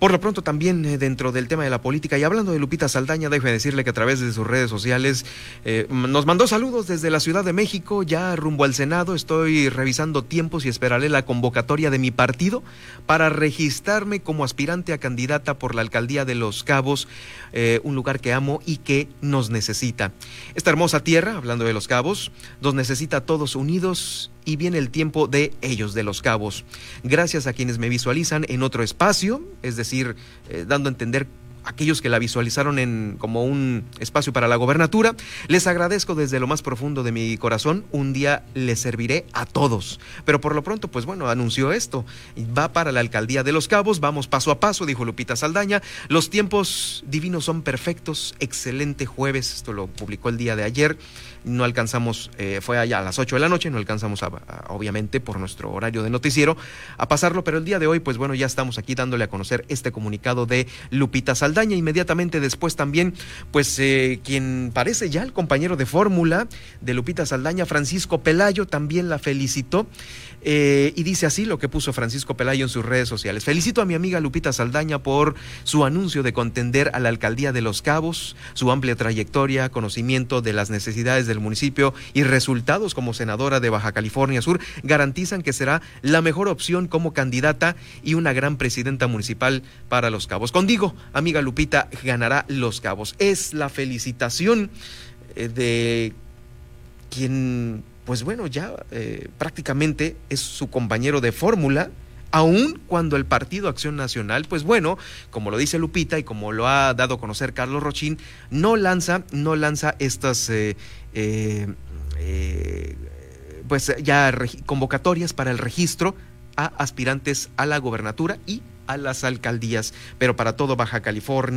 Por lo pronto también eh, dentro del tema de la política y hablando de Lupita Saldaña, déjeme decirle que a través de sus redes sociales eh, nos mandó saludos desde la Ciudad de México, ya rumbo al Senado. Estoy revisando tiempos y esperaré la convocatoria de mi partido para registrarme como aspirante a candidata por la alcaldía de Los Cabos, eh, un lugar que amo y que nos necesita. Esta hermosa tierra, hablando de Los Cabos, nos necesita todos unidos y viene el tiempo de ellos, de los cabos. Gracias a quienes me visualizan en otro espacio, es decir, eh, dando a entender aquellos que la visualizaron en como un espacio para la gobernatura. Les agradezco desde lo más profundo de mi corazón. Un día les serviré a todos. Pero por lo pronto, pues bueno, anunció esto. Va para la alcaldía de Los Cabos. Vamos paso a paso, dijo Lupita Saldaña. Los tiempos divinos son perfectos. Excelente jueves. Esto lo publicó el día de ayer no alcanzamos, eh, fue allá a las 8 de la noche, no alcanzamos obviamente por nuestro horario de noticiero a pasarlo, pero el día de hoy pues bueno, ya estamos aquí dándole a conocer este comunicado de Lupita Saldaña, inmediatamente después también pues eh, quien parece ya el compañero de fórmula de Lupita Saldaña, Francisco Pelayo, también la felicitó. Eh, y dice así lo que puso Francisco Pelayo en sus redes sociales. Felicito a mi amiga Lupita Saldaña por su anuncio de contender a la alcaldía de Los Cabos, su amplia trayectoria, conocimiento de las necesidades del municipio y resultados como senadora de Baja California Sur garantizan que será la mejor opción como candidata y una gran presidenta municipal para Los Cabos. Condigo, amiga Lupita, ganará Los Cabos. Es la felicitación eh, de quien pues bueno, ya eh, prácticamente es su compañero de fórmula, aun cuando el Partido Acción Nacional, pues bueno, como lo dice Lupita y como lo ha dado a conocer Carlos Rochín, no lanza, no lanza estas eh, pues ya convocatorias para el registro a aspirantes a la gobernatura y a las alcaldías, pero para todo Baja California.